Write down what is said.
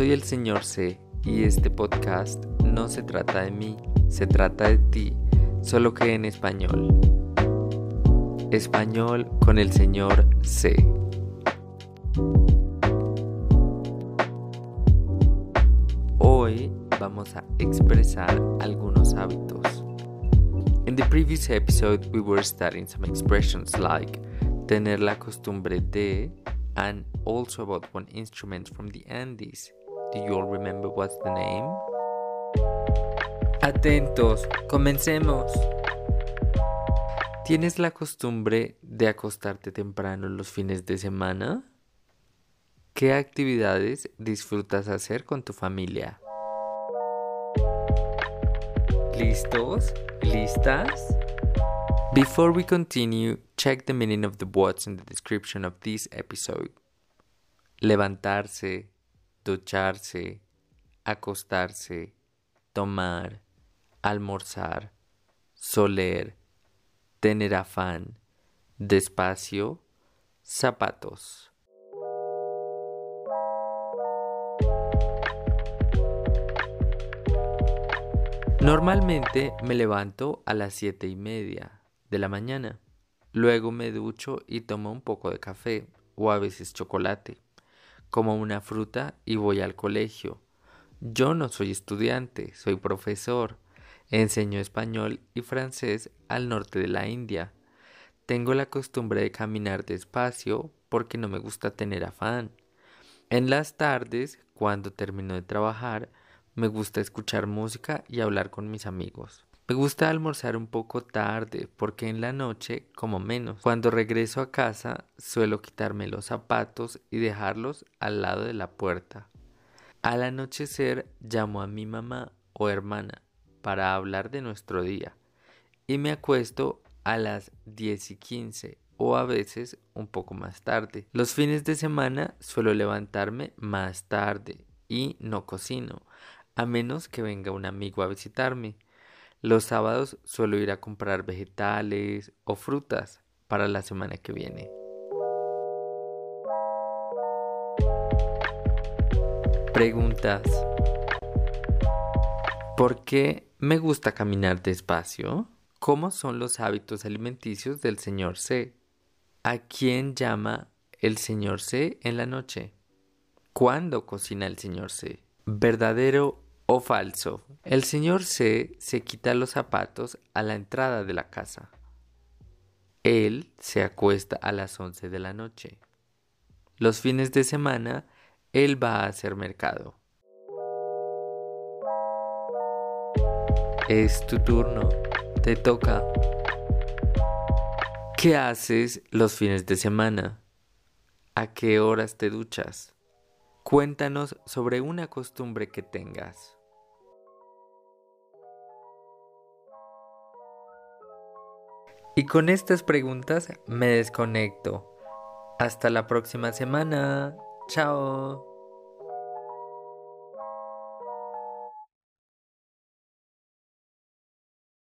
soy el señor C y este podcast no se trata de mí, se trata de ti, solo que en español. Español con el señor C. Hoy vamos a expresar algunos hábitos. In the previous episode we were studying some expressions like tener la costumbre de and also about one instrument from the Andes. Do you all remember what's the name? Atentos, comencemos. ¿Tienes la costumbre de acostarte temprano los fines de semana? ¿Qué actividades disfrutas hacer con tu familia? ¿Listos? ¿Listas? Before we continue, check the meaning of the words in the description of this episode. Levantarse, ducharse, acostarse, tomar, almorzar, soler, tener afán, despacio, zapatos. Normalmente me levanto a las siete y media de la mañana. Luego me ducho y tomo un poco de café o a veces chocolate. Como una fruta y voy al colegio. Yo no soy estudiante, soy profesor. Enseño español y francés al norte de la India. Tengo la costumbre de caminar despacio porque no me gusta tener afán. En las tardes, cuando termino de trabajar, me gusta escuchar música y hablar con mis amigos. Me gusta almorzar un poco tarde porque en la noche como menos. Cuando regreso a casa suelo quitarme los zapatos y dejarlos al lado de la puerta. Al anochecer llamo a mi mamá o hermana para hablar de nuestro día y me acuesto a las 10 y 15 o a veces un poco más tarde. Los fines de semana suelo levantarme más tarde y no cocino, a menos que venga un amigo a visitarme. Los sábados suelo ir a comprar vegetales o frutas para la semana que viene. Preguntas. ¿Por qué me gusta caminar despacio? ¿Cómo son los hábitos alimenticios del señor C? ¿A quién llama el señor C en la noche? ¿Cuándo cocina el señor C? ¿Verdadero o falso. El señor C se quita los zapatos a la entrada de la casa. Él se acuesta a las 11 de la noche. Los fines de semana, él va a hacer mercado. Es tu turno, te toca. ¿Qué haces los fines de semana? ¿A qué horas te duchas? Cuéntanos sobre una costumbre que tengas. Y con estas preguntas me desconecto. Hasta la próxima semana. Chao.